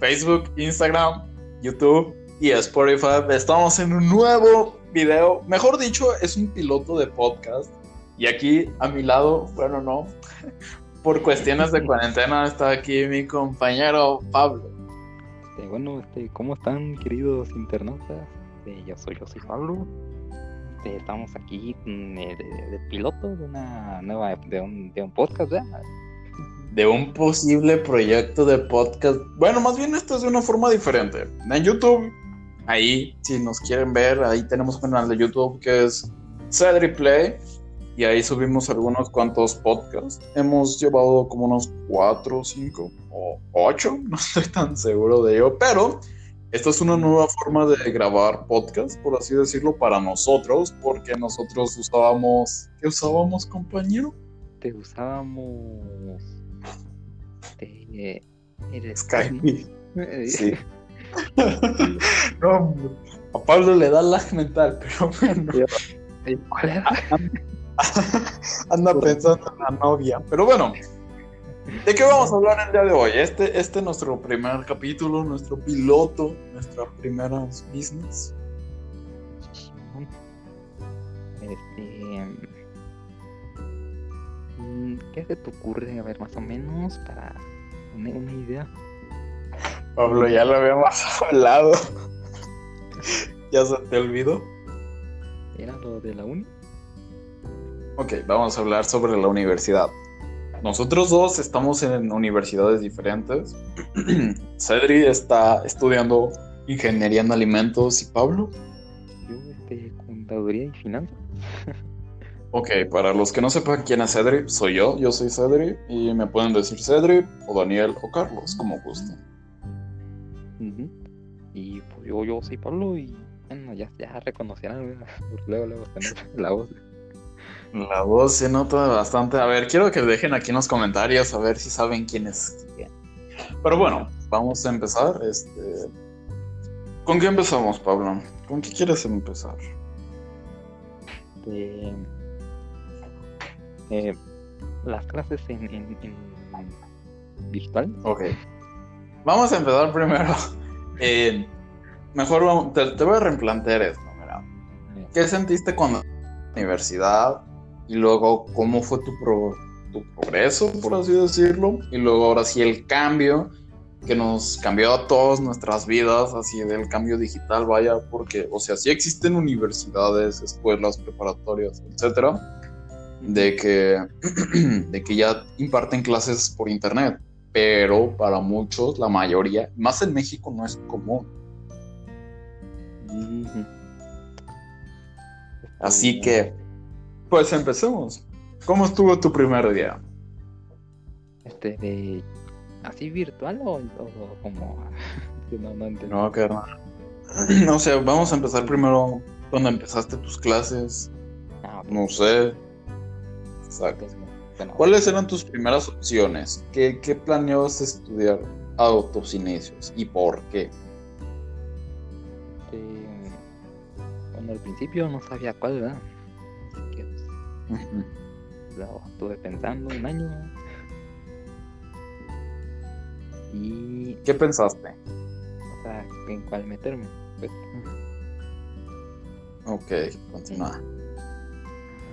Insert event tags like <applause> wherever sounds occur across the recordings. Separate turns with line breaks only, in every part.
Facebook, Instagram, YouTube y Spotify. Estamos en un nuevo video. Mejor dicho, es un piloto de podcast. Y aquí a mi lado, bueno, no, <laughs> por cuestiones de cuarentena está aquí mi compañero Pablo.
Este, bueno, este, ¿cómo están queridos internautas? Este, yo soy yo soy Pablo. Este, estamos aquí eh, de, piloto de una nueva un, de un podcast, ¿verdad?
De un posible proyecto de podcast. Bueno, más bien esto es de una forma diferente. En YouTube, ahí, si nos quieren ver, ahí tenemos un canal de YouTube que es Cedri Play. Y ahí subimos algunos cuantos podcasts. Hemos llevado como unos cuatro, cinco o ocho, <laughs> no estoy tan seguro de ello. Pero esta es una nueva forma de grabar podcast, por así decirlo, para nosotros, porque nosotros usábamos. ¿Qué usábamos, compañero?
Te usábamos. Este, el
Skype. <laughs>
Eh,
Sí. <laughs> no, a Pablo le da lag mental, pero bueno,
eh, ¿Cuál era? <laughs>
anda pensando en la novia. Pero bueno, ¿de qué vamos a hablar el día de hoy? Este, este es nuestro primer capítulo, nuestro piloto, nuestra primera business.
Este. ¿Qué se te ocurre? A ver, más o menos, para una, una idea.
Pablo, ya lo habíamos hablado. ¿Ya se te olvidó?
¿Era lo de la uni?
Ok, vamos a hablar sobre la universidad. Nosotros dos estamos en universidades diferentes. <clears throat> Cedri está estudiando ingeniería en alimentos y Pablo.
Yo, este, contaduría y finanzas.
Ok, para los que no sepan quién es Cedri, soy yo, yo soy Cedri y me pueden decir Cedri o Daniel o Carlos, como gusten.
Y pues yo, yo soy Pablo y bueno, ya, ya. Porque <laughs> luego, luego la voz.
La voz se nota bastante. A ver, quiero que dejen aquí en los comentarios a ver si saben quién es quién. Pero bueno, vamos a empezar. Este... ¿Con qué empezamos, Pablo? ¿Con qué quieres empezar?
Este, eh, las clases en, en, en virtual.
Ok. Vamos a empezar primero. <laughs> Eh, mejor vamos- te, te voy a replantear esto. Mira. ¿Qué sentiste cuando la universidad? Y luego, ¿cómo fue tu, pro- tu progreso, por así decirlo? Y luego, ahora sí, el cambio que nos cambió a todas nuestras vidas, así del cambio digital, vaya, porque, o sea, sí existen universidades, escuelas preparatorias, etcétera, de que, <clears throat> de que ya imparten clases por internet, pero para muchos, la mayoría, más en México, no es común. Así que, pues empecemos. ¿Cómo estuvo tu primer día?
Este, de, ¿así virtual o, o como.? <laughs> que no, no entendí.
No, carnal. <clears throat> No sé, vamos a empezar primero cuando empezaste tus clases.
Ah.
No sé. Exacto.
Bueno,
¿Cuáles eran tus primeras opciones? ¿Qué, qué planeabas estudiar a tus inicios? ¿Y por qué?
este, bueno, al principio no sabía cuál, ¿verdad? Así que pues, estuve pensando un año. Y.
¿Qué pensaste?
O sea, en cuál meterme. Pues,
Ok, continúa.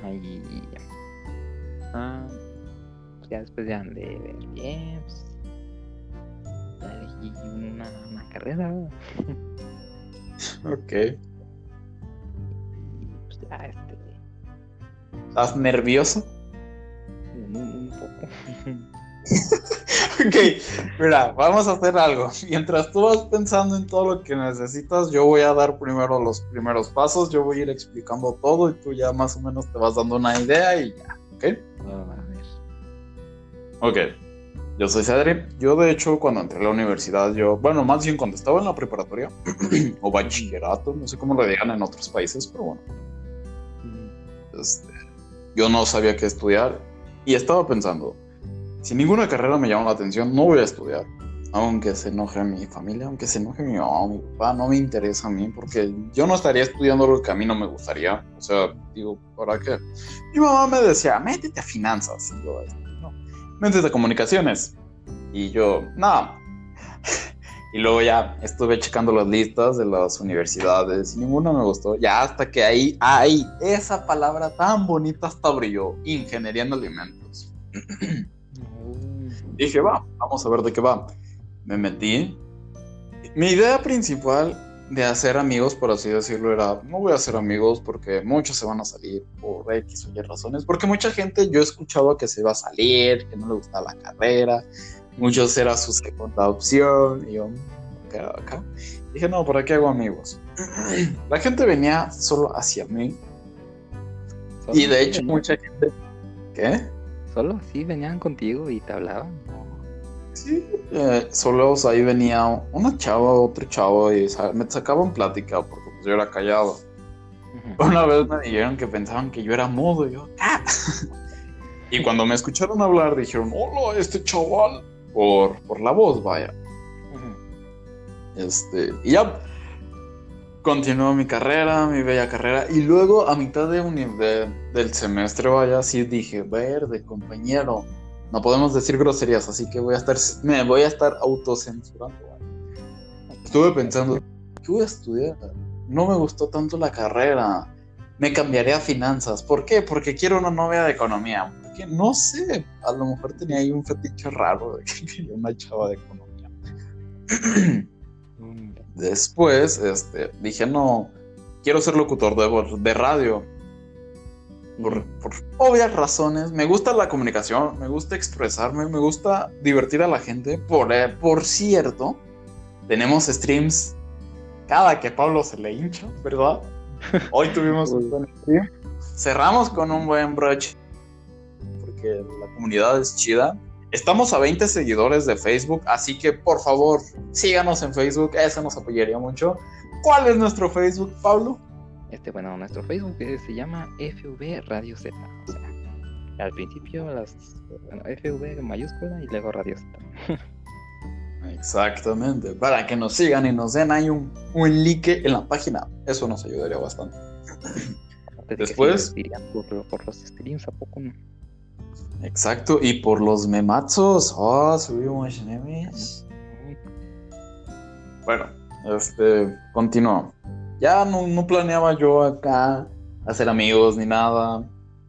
ahí. Ah, pues ya después ya de ver bien, pues. Elegí una, una carrera. <laughs>
Ok.
Y pues ya, este.
¿Estás nervioso?
Un, un poco. <laughs>
Ok, mira, vamos a hacer algo. Mientras tú vas pensando en todo lo que necesitas, yo voy a dar primero los primeros pasos, yo voy a ir explicando todo y tú ya más o menos te vas dando una idea y ya, ¿ok?
A ver.
Ok, yo soy Cedric. Yo de hecho cuando entré a la universidad, yo, bueno, más bien cuando estaba en la preparatoria <clears throat> o bachillerato, no sé cómo lo digan en otros países, pero bueno, este, yo no sabía qué estudiar y estaba pensando, si ninguna carrera me llama la atención, no voy a estudiar. Aunque se enoje mi familia, aunque se enoje mi mamá mi papá, no me interesa a mí porque yo no estaría estudiando lo que a mí no me gustaría. O sea, digo, ¿para qué? Mi mamá me decía, métete a finanzas. Y yo, no, métete a comunicaciones. Y yo, no, <laughs> y luego ya estuve checando las listas de las universidades y ninguna me gustó. Ya hasta que ahí, ahí, esa palabra tan bonita hasta brilló, ingeniería en alimentos. <clears throat> Dije, va, vamos a ver de qué va. Me metí. Mi idea principal de hacer amigos, por así decirlo, era, no voy a hacer amigos porque muchos se van a salir por X o Y razones, porque mucha gente yo he escuchado que se iba a salir, que no le gustaba la carrera, muchos era su segunda opción, y yo, acá, acá. Dije, no, ¿para qué hago amigos? <clears throat> La gente venía solo hacia mí. y de hecho, mucha gente... ¿Qué?
Solo así venían contigo y te hablaban.
Sí, eh, solo ahí venía una chava, otro chavo y me sacaban plática porque pues, yo era callado. Una vez me dijeron que pensaban que yo era mudo y yo, ¡Ah! <laughs> y cuando me escucharon hablar dijeron, hola, este chaval, por, por la voz, vaya. Este, y ya continuó mi carrera, mi bella carrera, y luego a mitad de, de del semestre, vaya, sí dije, verde, compañero, no podemos decir groserías, así que voy a estar, me voy a estar autocensurando. Estuve pensando, ¿qué voy a estudiar? No me gustó tanto la carrera. Me cambiaré a finanzas. ¿Por qué? Porque quiero una novia de economía. Porque no sé, a lo mejor tenía ahí un fetiche raro de que quería una chava de economía. Después, este, dije, no, quiero ser locutor de, de radio por, obvias razones. Me gusta la comunicación, me gusta expresarme, me gusta divertir a la gente. Por, eh, por cierto, tenemos streams cada que Pablo se le hincha, ¿verdad? Hoy tuvimos un stream. Cerramos con un buen broche porque la comunidad es chida. Estamos a 20 seguidores de Facebook, así que por favor síganos en Facebook, eso nos apoyaría mucho. ¿Cuál es nuestro Facebook, Pablo?
Este, bueno, nuestro Facebook eh, se llama FV Radio Z. O sea, al principio las bueno, FV mayúscula y luego Radio Z. <laughs>
Exactamente, para que nos sigan y nos den ahí un, un like en la página. Eso nos ayudaría bastante. Después.
Por, por, los streams, ¿a poco no?
Exacto, y por los memazos. Oh, subimos memes. Bueno, este, continúo ya no, planeaba yo acá hacer amigos ni nada.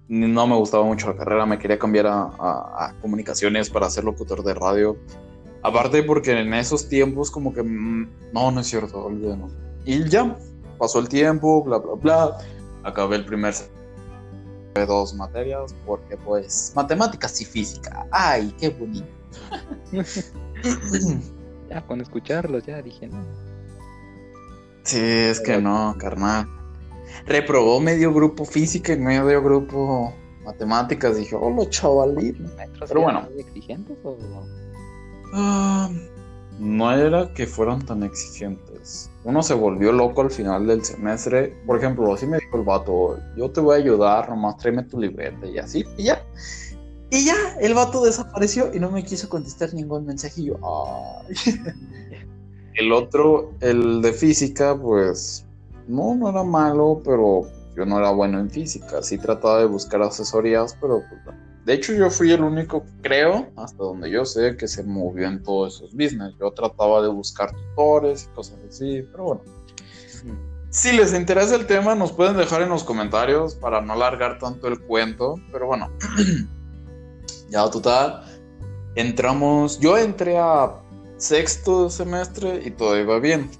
No me gustaba mucho la carrera, me quería cambiar a, comunicaciones para ser locutor de radio. Aparte porque en esos tiempos como que... Mm, no, no es cierto, olvídalo. Y ya, pasó el tiempo, bla, bla, bla. Acabé el primer de dos materias porque pues matemáticas y física. Ay, qué bonito. <laughs>
ya con escucharlos ya dije, no,
Sí, es que no, carnal. Reprobó medio grupo física y medio grupo matemáticas. Dije, hola, chavalito. Pero bueno.
exigentes o
ah, no era que fueran tan exigentes. Uno se volvió loco al final del semestre. Por ejemplo, así me dijo el vato, yo te voy a ayudar, nomás tráeme tu libreta y así, y ya. Y ya, el vato desapareció y no me quiso contestar ningún mensaje. Y yo, ay. <laughs> El otro, el de física, pues no, no era malo, pero yo no era bueno en física. Sí trataba de buscar asesorías, pero pues, de hecho yo fui el único, creo, hasta donde yo sé, que se movió en todos esos business. Yo trataba de buscar tutores y cosas así, pero bueno. Si les interesa el tema, nos pueden dejar en los comentarios para no alargar tanto el cuento. Pero bueno, <clears throat> ya total, entramos. Yo entré a sexto semestre y todo iba bien.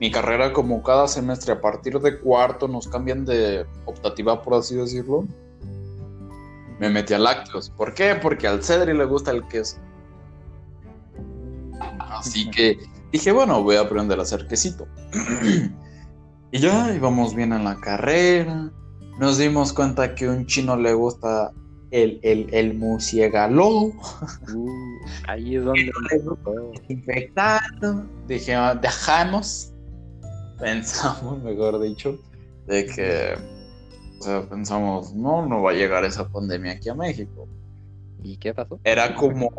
Mi carrera, como cada semestre, a partir de cuarto nos cambian de optativa, por así decirlo. Me metí a lácteos. ¿Por qué? Porque al Cedri le gusta el queso. Así que dije, bueno, voy a aprender a hacer quesito. <clears throat> y ya íbamos bien en la carrera. Nos dimos cuenta que a un chino le gusta el, el, el musiegalo.
Uh, ahí es donde <laughs>
infectado. Dijimos, dejamos, <laughs> pensamos, mejor dicho, de que o sea, pensamos, no, no va a llegar esa pandemia aquí a México.
¿Y qué pasó?
Era como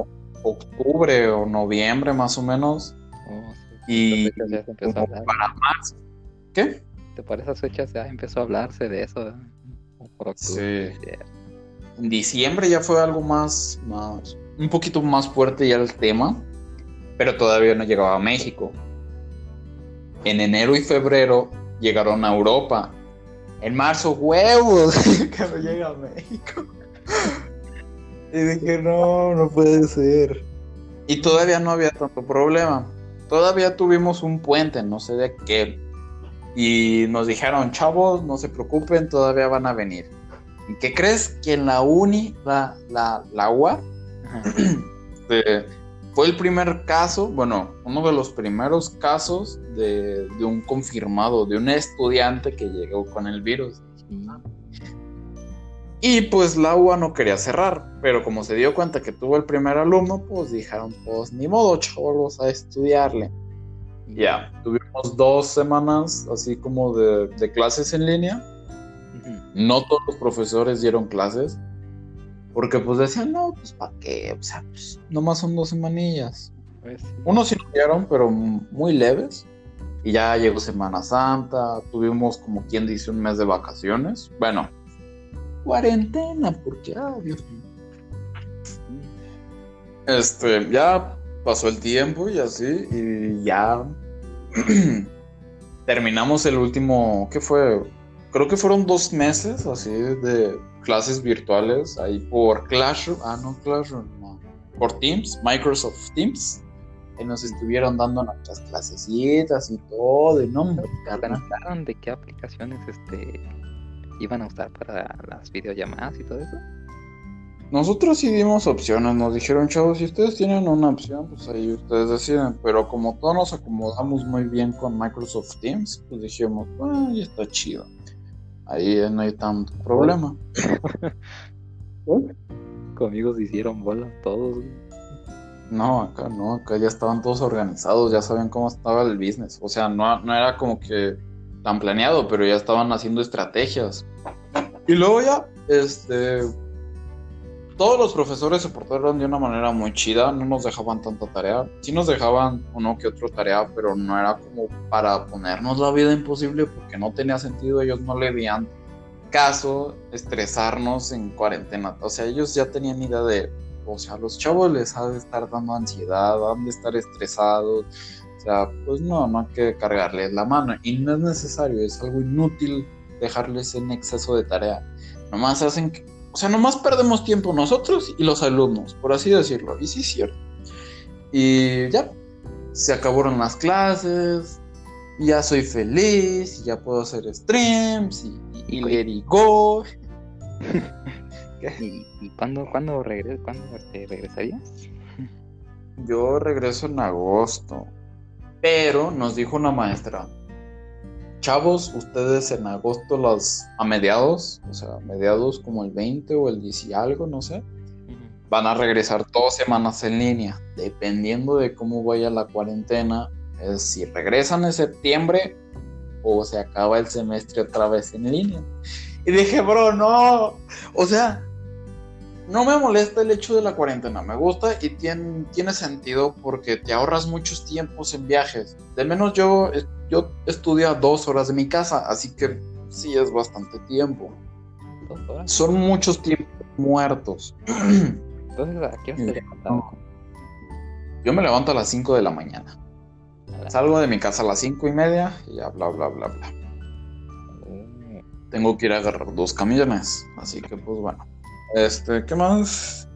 octubre o noviembre más o menos. Oh, y para más. ¿Qué?
¿Te parece esas fechas ya empezó a hablarse de eso?
sí en diciembre ya fue algo más, más, un poquito más fuerte ya el tema. pero todavía no llegaba a México. En enero y febrero llegaron a Europa. En marzo, huevos, <laughs> que no llega a México. Y dije, no, no puede ser. Y todavía no había tanto problema. Todavía tuvimos un puente, no sé de qué. Y nos dijeron, chavos, no se preocupen, todavía van a venir. ¿Y qué crees? Que en la uni, la, la, la UA, <clears throat> fue el primer caso, bueno, uno de los primeros casos de, de, un confirmado, de un estudiante que llegó con el virus. Y pues la UA no quería cerrar, pero como se dio cuenta que tuvo el primer alumno, pues dijeron, pues ni modo, chavos, a estudiarle. Ya, tuvimos dos semanas así como de, de clases en línea. No todos los profesores dieron clases, porque pues decían, no, pues para qué, o sea, pues nomás son dos semanillas. Pues, Unos sí dieron, pero muy leves. Y ya llegó Semana Santa, tuvimos como quien dice un mes de vacaciones. Bueno, cuarentena, porque, ah, Dios mío. Este, ya pasó el tiempo y así, y ya <clears throat> terminamos el último, ¿qué fue? Creo que fueron dos meses así de clases virtuales ahí por Classroom, ah, no Classroom, no, por Teams, Microsoft Teams. Y nos estuvieron dando nuestras clasecitas y todo, y no me
de qué aplicaciones este iban a usar para las videollamadas y todo eso?
Nosotros sí dimos opciones, nos dijeron, chavos, si ustedes tienen una opción, pues ahí ustedes deciden, pero como todos nos acomodamos muy bien con Microsoft Teams, pues dijimos, ah, ya está chido. Ahí no hay tanto problema. <laughs>
Conmigo se hicieron bolas todos.
No, acá no, acá ya estaban todos organizados, ya saben cómo estaba el business. O sea, no, no era como que tan planeado, pero ya estaban haciendo estrategias. Y luego ya, este, todos los profesores se portaron de una manera muy chida, no nos dejaban tanta tarea. Sí nos dejaban uno que otro tarea, pero no era como para ponernos la vida imposible porque no tenía sentido, ellos no le veían caso estresarnos en cuarentena. O sea, ellos ya tenían idea de, o sea, los chavos les ha de estar dando ansiedad, han de estar estresados. O sea, pues no, no hay que cargarles la mano. Y no es necesario, es algo inútil dejarles en exceso de tarea. Nomás hacen que o sea, nomás perdemos tiempo nosotros y los alumnos, por así decirlo. Y sí es cierto. Y ya, se acabaron las clases, ya soy feliz, y ya puedo hacer streams y, y, let it go.
¿Y, y cuándo, cuándo, regres, cuándo este, regresarías?
Yo regreso en agosto. Pero nos dijo una maestra, chavos, ustedes en agosto las a mediados, o sea, mediados como el 20 o el 10 y algo, no sé, van a regresar dos semanas en línea, dependiendo de cómo vaya la cuarentena, es si regresan en septiembre o se acaba el semestre otra vez en línea. Y dije, bro, no, o sea, no me molesta el hecho de la cuarentena, me gusta y tiene, tiene sentido porque te ahorras muchos tiempos en viajes. De menos yo, yo estudio a dos horas de mi casa, así que sí es bastante tiempo. Son muchos tiempos muertos.
Entonces, ¿a qué te
Yo me levanto a las 5 de la mañana. Salgo de mi casa a las cinco y media y ya bla bla bla bla. Tengo que ir a agarrar dos camiones, así que pues bueno. Este, ¿qué más?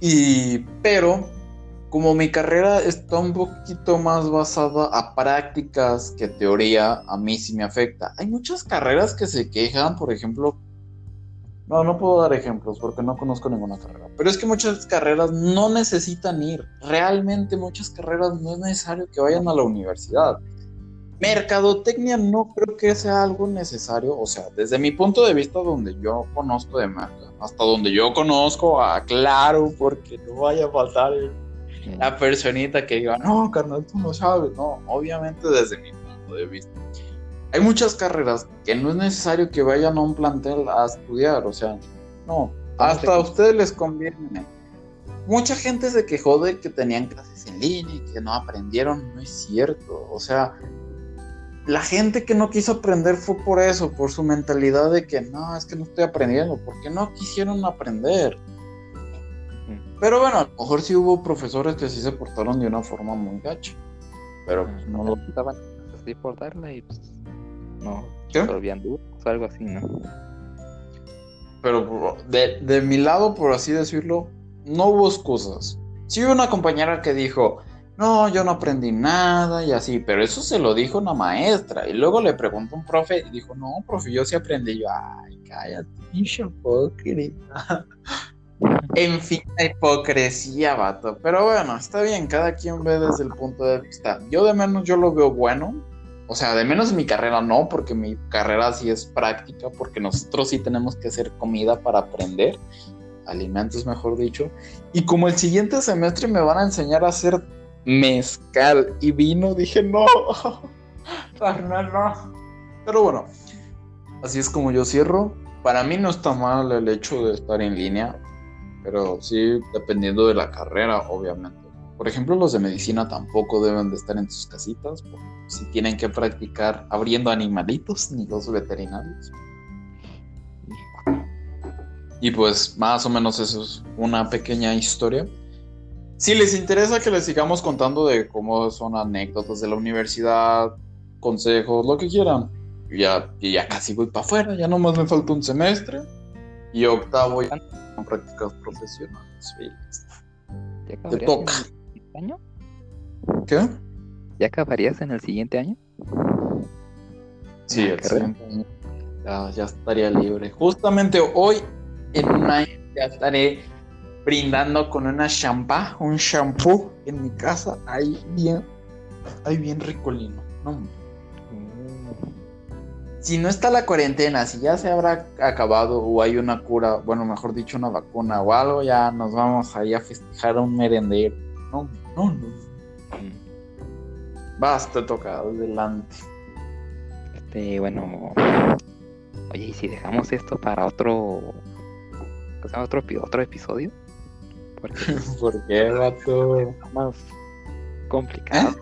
Y, pero, como mi carrera está un poquito más basada a prácticas que teoría, a mí sí me afecta. Hay muchas carreras que se quejan, por ejemplo, no, no puedo dar ejemplos porque no conozco ninguna carrera. Pero es que muchas carreras no necesitan ir. Realmente muchas carreras no es necesario que vayan a la universidad. Mercadotecnia no creo que sea algo necesario, o sea, desde mi punto de vista donde yo conozco de marca, hasta donde yo conozco, aclaro, porque no vaya a faltar la personita que diga, no, carnal, tú no sabes, no, obviamente desde mi punto de vista. Hay muchas carreras que no es necesario que vayan a un plantel a estudiar, o sea, no, hasta a ustedes les conviene. Mucha gente se quejó de que tenían clases en línea y que no aprendieron, no es cierto, o sea, la gente que no quiso aprender fue por eso, por su mentalidad de que no, es que no estoy aprendiendo, porque no quisieron aprender. Pero bueno, a lo mejor sí hubo profesores que sí se portaron de una forma muy gacha. Pero pues, no lo...
Estaban así por darla y pues no resolvían dudas o algo así, ¿no?
Pero de, de mi lado, por así decirlo, no hubo excusas. Sí hubo una compañera que dijo, no, yo no aprendí nada y así, pero eso se lo dijo una maestra. Y luego le preguntó un profe y dijo, no, profe, yo sí aprendí. Y yo, ay, cállate, pinche. En fin, la hipocresía, vato. Pero bueno, está bien, cada quien ve desde el punto de vista. Yo de menos yo lo veo bueno. O sea, de menos mi carrera no, porque mi carrera sí es práctica, porque nosotros sí tenemos que hacer comida para aprender, alimentos mejor dicho. Y como el siguiente semestre me van a enseñar a hacer mezcal y vino, dije, no, <laughs> carnal, no. Pero bueno, así es como yo cierro. Para mí no está mal el hecho de estar en línea, pero sí dependiendo de la carrera, obviamente. Por ejemplo, los de medicina tampoco deben de estar en sus casitas, si tienen que practicar abriendo animalitos, ni los veterinarios. Y pues más o menos eso es una pequeña historia. Si les interesa que les sigamos contando de cómo son anécdotas de la universidad, consejos, lo que quieran. Ya, ya casi voy para afuera, ya nomás me falta un semestre. Y octavo ya con prácticas profesionales.
¿Ya
Te
acabarías
toca.
en el siguiente año?
¿Qué?
¿Ya acabarías en el siguiente año?
Sí,
la
el siguiente año ya, ya estaría libre. Justamente hoy, en un año, ya estaré brindando con una champá, un shampoo en mi casa, ahí bien, ahí bien ricolino. No. Si no está la cuarentena, si ya se habrá acabado o hay una cura, bueno, mejor dicho, una vacuna o algo, ya nos vamos ahí a festejar un merendero. No, no, no.
Mm.
Vas, te toca, adelante.
Este, bueno. Oye, ¿y si dejamos esto para otro. o sea, otro, otro episodio? Porque <laughs>
¿Por qué, vato?
está más complicado.
¿Eh?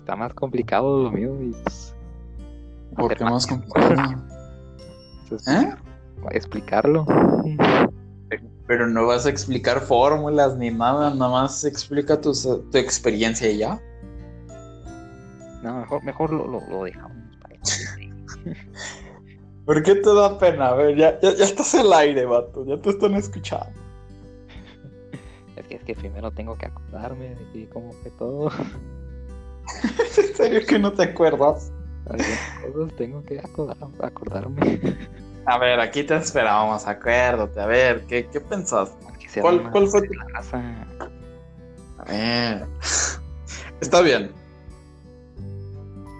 Está más complicado lo mío y pues.
¿Por qué más complicado? ¿Eh?
Explicarlo.
Pero no vas a explicar fórmulas ni nada, nada más explica tu, tu experiencia y ya.
No, mejor, mejor lo, lo, lo dejamos. para <laughs>
¿Por qué te da pena? A ver, ya, ya, ya estás al aire, vato, ya te están escuchando.
Es que, es que primero tengo que acordarme de que cómo fue todo. <laughs>
¿En serio que no te acuerdas?
Cosas tengo que acordar, acordarme. <laughs>
A ver, aquí te esperábamos, acuérdate, a ver, ¿qué, qué pensaste? ¿Cuál- cuál fue tu-
raza.
A ver. <laughs> Está bien.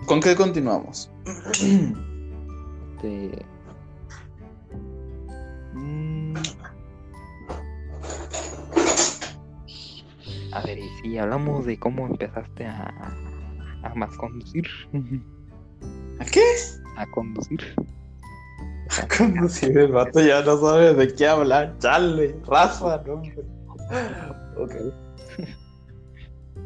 ¿Con qué continuamos?
Este... mm. A ver, y si hablamos de cómo empezaste a, a más conducir, <laughs>
¿A qué?
a conducir.
Conducir el vato ya no sabe de qué hablar. Chale, raza, no. hombre. Ok.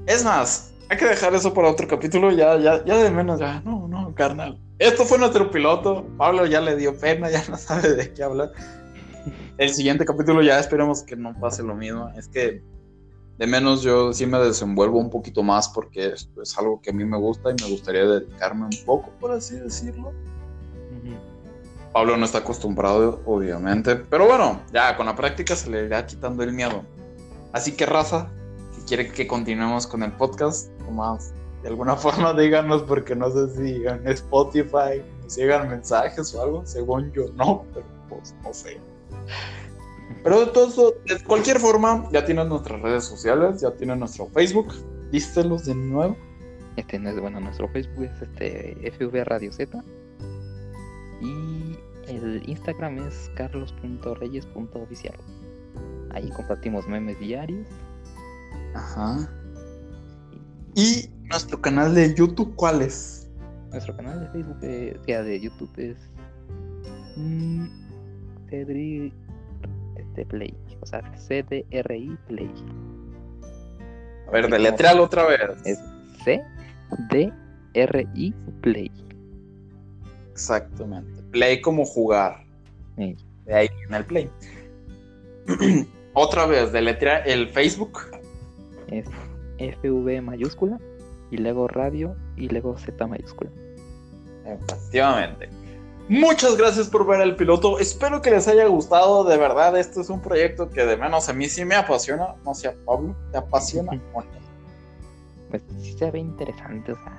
Es más, hay que dejar eso para otro capítulo. Ya, ya, ya de menos, ya. No, no, carnal. Esto fue nuestro piloto. Pablo ya le dio pena, ya no sabe de qué hablar. El siguiente capítulo ya esperemos que no pase lo mismo. Es que de menos yo sí me desenvuelvo un poquito más porque esto es algo que a mí me gusta y me gustaría dedicarme un poco, por así decirlo. Pablo no está acostumbrado, obviamente. Pero bueno, ya con la práctica se le irá quitando el miedo. Así que, raza, si quiere que continuemos con el podcast, más de alguna <laughs> forma díganos, porque no sé si en Spotify nos llegan mensajes o algo. Según yo, no, pero pues no sé. Pero de todo, de cualquier forma, ya tienen nuestras redes sociales, ya tienen nuestro Facebook. Dístelos de nuevo.
Este no es bueno, nuestro Facebook es este FV Radio Z. Y el Instagram es carlos.reyes.oficial. Ahí compartimos memes diarios.
Ajá. Y nuestro canal de YouTube, ¿cuál es?
Nuestro canal de Facebook, eh, o sea, de YouTube es mm, Cedri este, Play, o sea, CDRI Play.
A ver, deletrealo otra vez.
Es CDRI Play.
Exactamente. Play como jugar.
Sí.
De ahí viene el play. <clears throat> Otra vez, deletrea el Facebook.
Es FV mayúscula y luego radio y luego Z mayúscula.
Efectivamente. Muchas gracias por ver el piloto. Espero que les haya gustado. De verdad, este es un proyecto que de menos a mí sí me apasiona. No sé, Pablo, ¿te apasiona?
Pues sí se ve interesante, o sea,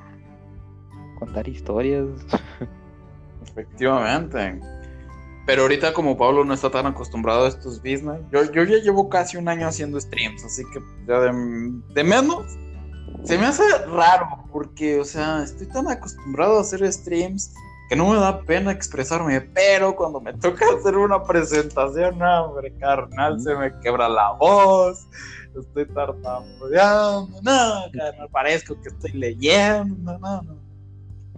contar historias. <laughs>
Efectivamente. Pero ahorita como Pablo no está tan acostumbrado a estos business, yo, yo ya llevo casi un año haciendo streams, así que ya de, de menos se me hace raro porque, o sea, estoy tan acostumbrado a hacer streams que no me da pena expresarme, pero cuando me toca hacer una presentación, hombre, carnal, se me quebra la voz, estoy tartamudeando, no, carnal, parezco que estoy leyendo, no, no.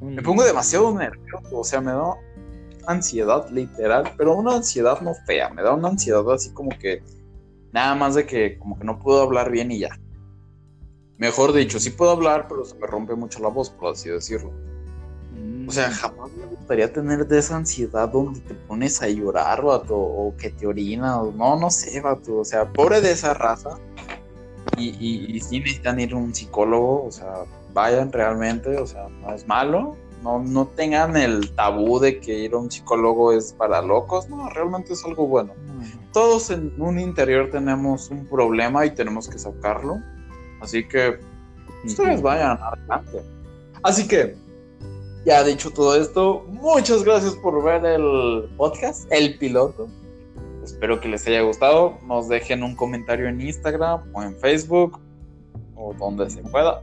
Me pongo demasiado nervioso, o sea, me da ansiedad literal, pero una ansiedad no fea, me da una ansiedad así como que nada más de que como que no puedo hablar bien y ya. Mejor dicho, sí puedo hablar, pero se me rompe mucho la voz, por así decirlo. O sea, jamás me gustaría tener de esa ansiedad donde te pones a llorar, vato, o que te orinas, no, no sé, vato, o sea, pobre de esa raza. Y, y, y sí necesitan ir a un psicólogo, o sea, vayan realmente, o sea, no es malo, no, no tengan el tabú de que ir a un psicólogo es para locos, no, realmente es algo bueno. Todos en un interior tenemos un problema y tenemos que sacarlo, así que ustedes vayan adelante. Así que, ya dicho todo esto, muchas gracias por ver el podcast, el piloto. Espero que les haya gustado. Nos dejen un comentario en Instagram o en Facebook o donde se pueda.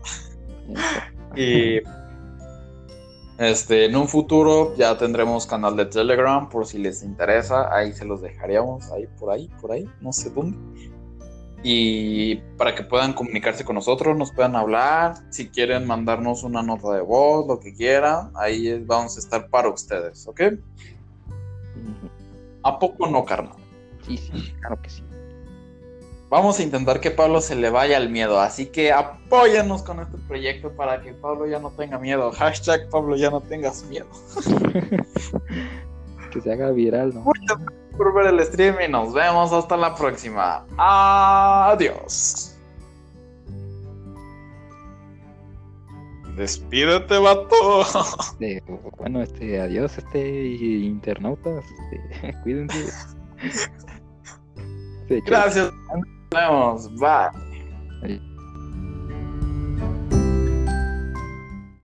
<laughs> y este, en un futuro ya tendremos canal de Telegram por si les interesa. Ahí se los dejaríamos, ahí por ahí, por ahí, no sé dónde. Y para que puedan comunicarse con nosotros, nos puedan hablar. Si quieren mandarnos una nota de voz, lo que quieran, ahí vamos a estar para ustedes, ¿ok? ¿A poco no, carnal?
Sí, sí, claro que sí.
Vamos a intentar que Pablo se le vaya el miedo, así que apóyanos con este proyecto para que Pablo ya no tenga miedo. <laughs> Hashtag Pablo ya no tengas miedo. <laughs>
que se haga viral, ¿no?
Por ver el stream y nos vemos hasta la próxima. Adiós. Despídete, vato.
Bueno, este, adiós, este internautas. Este, <laughs> cuídense. <laughs>
Gracias. Nos vemos. Bye.
Adiós.